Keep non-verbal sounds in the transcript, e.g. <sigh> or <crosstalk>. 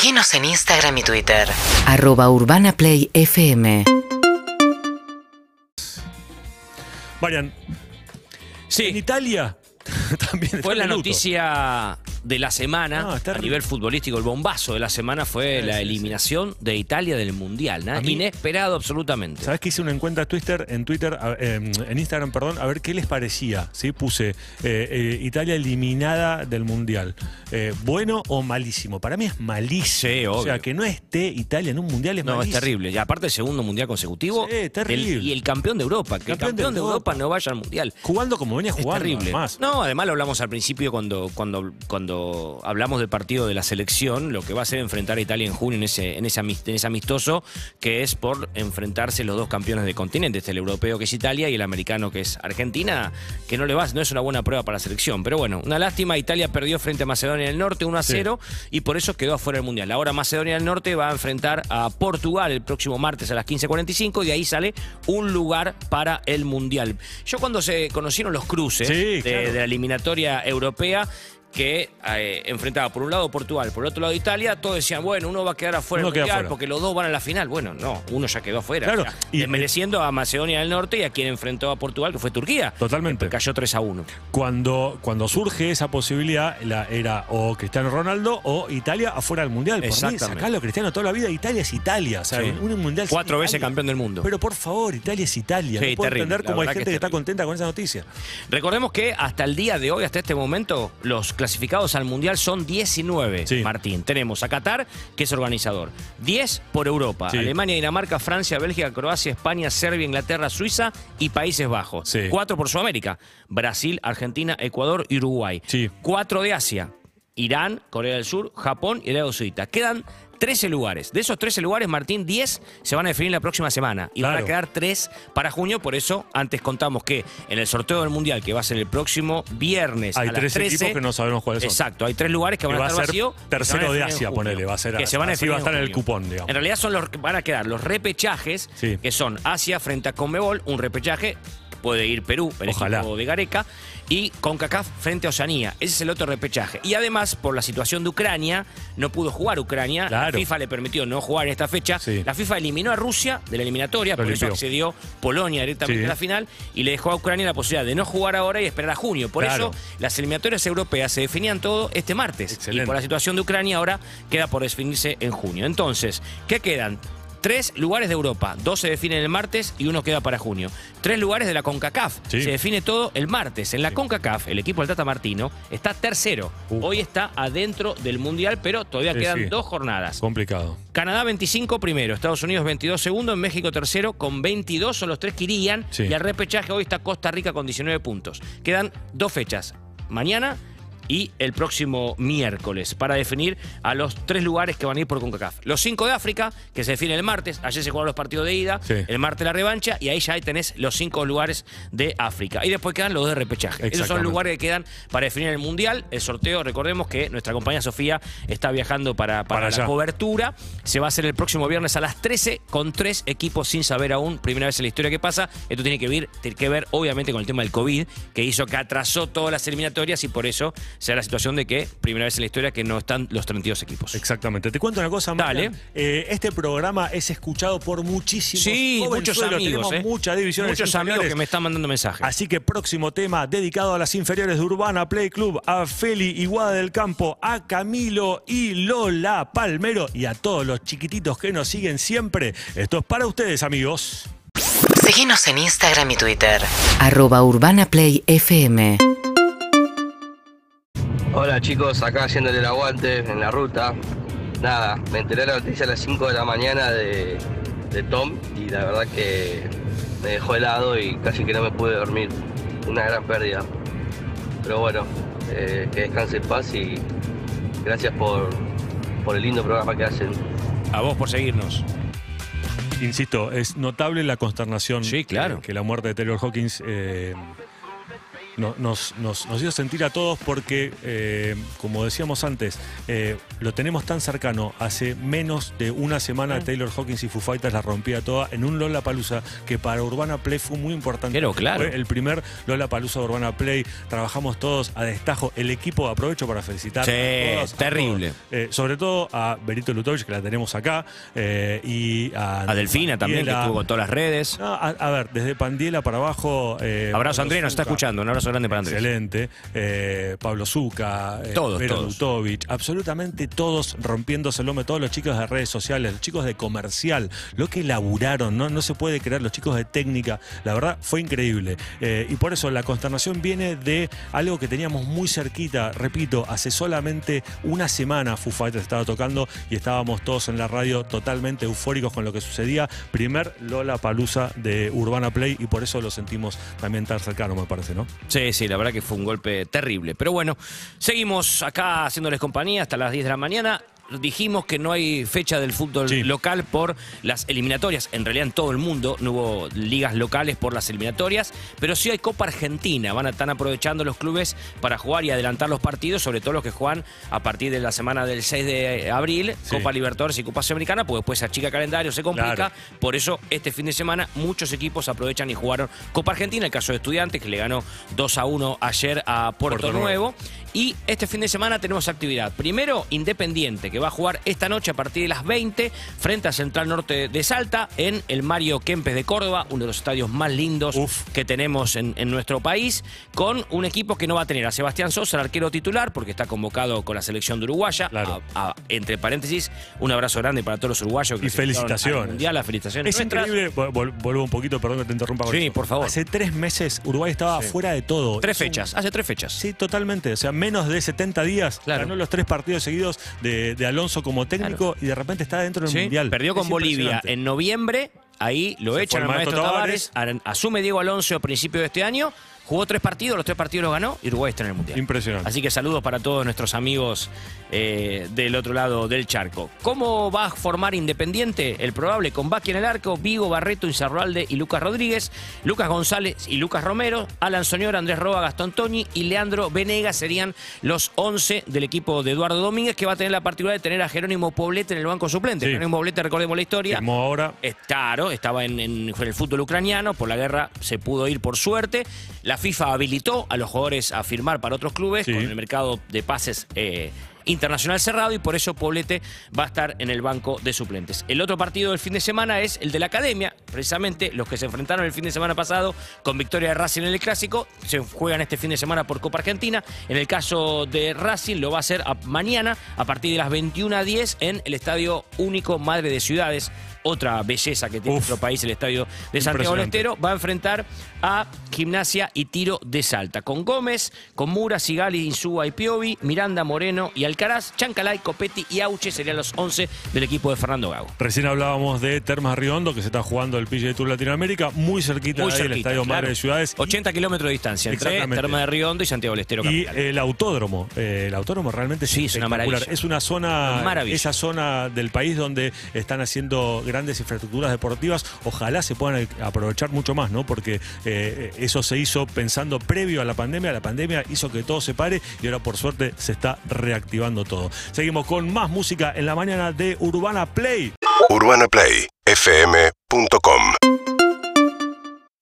Seguinos en Instagram y Twitter. Arroba Urbana Play FM. Marian, en Sí, Italia <laughs> también fue la Minuto. noticia de la semana Ah, a nivel futbolístico. El bombazo de la semana fue Sí, la sí, sí. eliminación de Italia del Mundial. ¿no? A mí- Inesperado absolutamente. ¿Sabes que hice una encuesta Twitter, en Twitter, em, en Instagram, perdón, a ver qué les parecía? ¿sí? Puse eh, eh, Italia eliminada del Mundial. Eh, ¿Bueno o malísimo? Para mí es malísimo. O sea, que no esté Italia en un Mundial es No, es malísimo. terrible. Y aparte el segundo mundial consecutivo. Sí, terrible. el- y el campeón de Europa. Que el Campeón de campeón de Europa, Europa. no vaya al mundial. Jugando como venía Es jugando. terrible. además. No, además lo hablamos al principio cuando, cuando, cuando hablamos del partido de la selección, lo que va a ser enfrentar a Italia en junio en ese, en ese, en ese amistoso, que es por enfrentarse los dos campeones del continente, este, el europeo que es Italia y el americano que es Argentina, que no le va, no es una buena prueba para la selección. Pero bueno, una lástima, Italia perdió frente a Macedonia del Norte 1 a 0 y por eso quedó afuera del Mundial. Ahora Macedonia del Norte va a enfrentar a Portugal el próximo martes a las 15.45 y de ahí sale un lugar para el Mundial. Yo cuando se conocieron los cruces Sí, de, claro. de la eliminatoria europea que eh, enfrentaba por un lado Portugal, por el otro lado Italia, todos decían, bueno, uno va a quedar afuera del mundial porque los dos van a la final. Bueno, no, uno ya quedó afuera. Claro, O sea, y- desmereciendo a Macedonia del Norte y a quien enfrentó a Portugal, que fue Turquía. Totalmente. Que cayó 3 a 1. Cuando, cuando surge esa posibilidad, la, era o Cristiano Ronaldo o Italia afuera del Mundial. Por mí, Exactamente. sacalo Cristiano toda la vida, Italia es Italia. O sea, Sí. un Mundial Cuatro veces campeón del mundo. Pero por favor, Italia es Italia. Sí, no puedo entender cómo hay que gente que, está contenta con esa noticia. Recordemos que hasta el día de hoy, hasta este momento, los clasificados al Mundial son 19, Sí. Martín. Tenemos a Qatar, que es organizador. 10 por Europa. Sí. Alemania, Dinamarca, Francia, Bélgica, Croacia, España, Serbia, Inglaterra, Suiza y Países Bajos. Sí. 4 por Sudamérica. Brasil, Argentina, Ecuador y Uruguay. Sí. 4 de Asia. Irán, Corea del Sur, Japón y Arabia Saudita. Quedan 13 lugares. De esos 13 lugares, Martín, 10 se van a definir la próxima semana. Y van a quedar 3 para junio. Por eso, antes contamos que en el sorteo del Mundial, que va a ser el próximo viernes Hay a las tres 13, equipos que no sabemos cuáles son. Exacto, hay tres lugares que Que van a va a estar vacíos. que tercero de Asia, ponele, va a ser que se van a así va a estar en el cupón, digamos. En realidad son los van a quedar los repechajes, Sí. que son Asia frente a Conmebol, un repechaje, puede ir Perú, el Ojalá. equipo de Gareca, y CONCACAF frente a Oceanía. Ese es el otro repechaje. Y además, por la situación de Ucrania, no pudo jugar Ucrania. Claro. La FIFA le permitió no jugar en esta fecha. Sí. La FIFA eliminó a Rusia de la eliminatoria, Lo por eso accedió Polonia directamente Sí. a la final y le dejó a Ucrania la posibilidad de no jugar ahora y esperar a junio. Por Claro. eso las eliminatorias europeas se definían todo este martes. Excelente. Y por la situación de Ucrania ahora queda por definirse en junio. Entonces, ¿qué quedan? Tres lugares de Europa, dos se definen el martes y uno queda para junio. Tres lugares de la CONCACAF, Sí. se define todo el martes. En la CONCACAF, el equipo del Tata Martino está tercero. Uh. Hoy está adentro del Mundial, pero todavía Sí, quedan dos jornadas. Complicado. Canadá 25 primero, Estados Unidos 22 segundo, en México tercero con 22, son los tres que irían. Y al repechaje hoy está Costa Rica con 19 puntos. Quedan dos fechas, mañana y el próximo miércoles, para definir a los tres lugares que van a ir por CONCACAF. Los cinco de África, que se define el martes, ayer se jugaron los partidos de ida, Sí. el martes la revancha, y ahí ya tenés los cinco lugares de África. Y después quedan los de repechaje. Esos son los lugares que quedan para definir el Mundial. El sorteo, recordemos que nuestra compañía Sofía está viajando para, para, Para la allá. cobertura. Se va a hacer el próximo viernes a las 13 con tres equipos sin saber aún. Primera vez en la historia que pasa. Esto tiene que ver, tiene que ver obviamente con el tema del COVID, que hizo que atrasó todas las eliminatorias y por eso se da la situación de que primera vez en la historia que no están los 32 equipos. Exactamente. Te cuento una cosa. Dale. Eh, este programa es escuchado por muchísimos Sí, muchos amigos. Tenemos eh. mucha división en las Muchos amigos que me están mandando mensajes. Así que próximo tema dedicado a las inferiores de Urbana Play Club, a Feli Iguada del Campo, a Camilo y Lola Palmero y a todos los chiquititos que nos siguen siempre. Esto es para ustedes, amigos. Seguinos en Instagram y Twitter. Arroba Urbana Play FM. Hola chicos, acá haciéndole el aguante en la ruta. Nada, me enteré de la noticia a las 5 de la mañana de, de Tom y la verdad que me dejó helado y casi que no me pude dormir. Una gran pérdida. Pero bueno, eh, que descanse en paz y gracias por, por el lindo programa que hacen. A vos por seguirnos. Insisto, es notable la consternación Sí, claro. que, que la muerte de Taylor Hawkins eh, no- nos, nos, nos hizo sentir a todos porque, eh, como decíamos antes, eh, lo tenemos tan cercano. Hace menos de una semana Taylor Hawkins y Foo Fighters la rompía toda en un Lola Palusa que para Urbana Play fue muy importante. Pero claro. Fue el primer Lola Palusa Urbana Play. Trabajamos todos a destajo. El equipo, aprovecho para felicitar Sí, a todos, a terrible. todos. Eh, sobre todo a Berito Lutovich, que la tenemos acá, eh, y a, A Delfina también, que estuvo con todas las redes. No, a, a ver, desde Pandiela para abajo. eh, Abrazo, Andrés, nos está escuchando. Un abrazo grande para Andrés. Excelente. Eh, Pablo Zucca, eh, Todos, Vero todos. Lutovich, absolutamente todos rompiéndose el lomo, todos los chicos de redes sociales, los chicos de comercial, lo que laburaron, no, no se puede creer, los chicos de técnica, la verdad fue increíble. Eh, y por eso la consternación viene de algo que teníamos muy cerquita, repito, hace solamente una semana Foo Fighters estaba tocando y estábamos todos en la radio totalmente eufóricos con lo que sucedía. Primer Lola Palusa de Urbana Play y por eso lo sentimos también tan cercano, me parece, ¿no? Sí, sí, la verdad que fue un golpe terrible. Pero bueno, seguimos acá haciéndoles compañía hasta las 10 de la mañana. Dijimos que no hay fecha del fútbol Sí. local por las eliminatorias. En realidad en todo el mundo no hubo ligas locales por las eliminatorias, pero sí hay Copa Argentina. Van a estar aprovechando los clubes para jugar y adelantar los partidos, sobre todo los que juegan a partir de la semana del 6 de abril, Sí. Copa Libertadores y Copa Sudamericana, porque después se achica calendario, se complica. Claro. Por eso este fin de semana muchos equipos aprovechan y jugaron Copa Argentina, el caso de Estudiantes que le ganó 2 a 1 ayer a Puerto, Puerto Nuevo. Y este fin de semana tenemos actividad. Primero, Independiente, que va a jugar esta noche a partir de las 20 frente a Central Norte de Salta en el Mario Kempes de Córdoba, uno de los estadios más lindos Uf. que tenemos en, en nuestro país, con un equipo que no va a tener a Sebastián Sosa, el arquero titular, porque está convocado con la selección de Uruguaya. Claro. A- a- entre paréntesis, un abrazo grande para todos los uruguayos que Y felicitaciones. Mundial, las felicitaciones. Es nuestras. increíble, vol- vuelvo un poquito, perdón que te interrumpa. con Sí, eso. por favor. Hace tres meses Uruguay estaba fuera de todo. Tres un- fechas, hace tres fechas. Sí, totalmente. O sea, menos de 70 días. Claro. Ganó los tres partidos seguidos de, de Alonso como técnico y de repente está dentro del Sí, Mundial. Perdió con Es Bolivia en noviembre. Ahí lo Se echan al maestro Tavares. Asume Diego Alonso a principios de este año. Jugó tres partidos, los tres partidos los ganó y Uruguay está en el Mundial. Impresionante. Así que saludos para todos nuestros amigos eh, del otro lado del charco. ¿Cómo va a formar Independiente? El probable con Baki en el arco, Vigo, Barreto, Inzarroalde y Lucas Rodríguez, Lucas González y Lucas Romero, Alan Soñor, Andrés Roa, Gastón Toñi y Leandro Venegas serían los 11 del equipo de Eduardo Domínguez, que va a tener la particularidad de tener a Jerónimo Poblete en el banco suplente. Sí. Jerónimo Poblete, recordemos la historia. Firmó ahora. Es claro, estaba en, en- en el fútbol ucraniano, por la guerra se pudo ir por suerte. La FIFA habilitó a los jugadores a firmar para otros clubes Sí. con el mercado de pases eh, internacional cerrado y por eso Poblete va a estar en el banco de suplentes. El otro partido del fin de semana es el de la Academia, precisamente los que se enfrentaron el fin de semana pasado con victoria de Racing en el Clásico, se juegan este fin de semana por Copa Argentina. En el caso de Racing lo va a hacer a- mañana a partir de las 21 a 10 en el Estadio Único Madre de Ciudades. Otra belleza que tiene Uf. nuestro país, el estadio de Santiago del. Estero, va a enfrentar a Gimnasia y Tiro de Salta. Con Gómez, con Mura, Sigali, Insúa y Piovi, Miranda, Moreno y Alcaraz, Chancalay, Copetti y Auche serían los 11 del equipo de Fernando Gago. Recién hablábamos de Termas Riondo, que se está jugando el PGA Tour Latinoamérica, muy cerquita Muy de ahí, el cerquita, Estadio claro. Madre de Ciudades. Y- 80 kilómetros de distancia entre Exactamente. Terma de Riondo y Santiago del Estero Y capital. el autódromo, eh, el autódromo realmente es Sí, es una espectacular. maravilla. Es una zona, Maravilla. esa zona del país donde están haciendo grandes infraestructuras deportivas. Ojalá se puedan aprovechar mucho más, ¿no? Porque eh, eso se hizo pensando previo a la pandemia. La pandemia hizo que todo se pare y ahora por suerte se está reactivando todo. Seguimos con más música en la mañana de Urbana Play. UrbanaPlayFM.com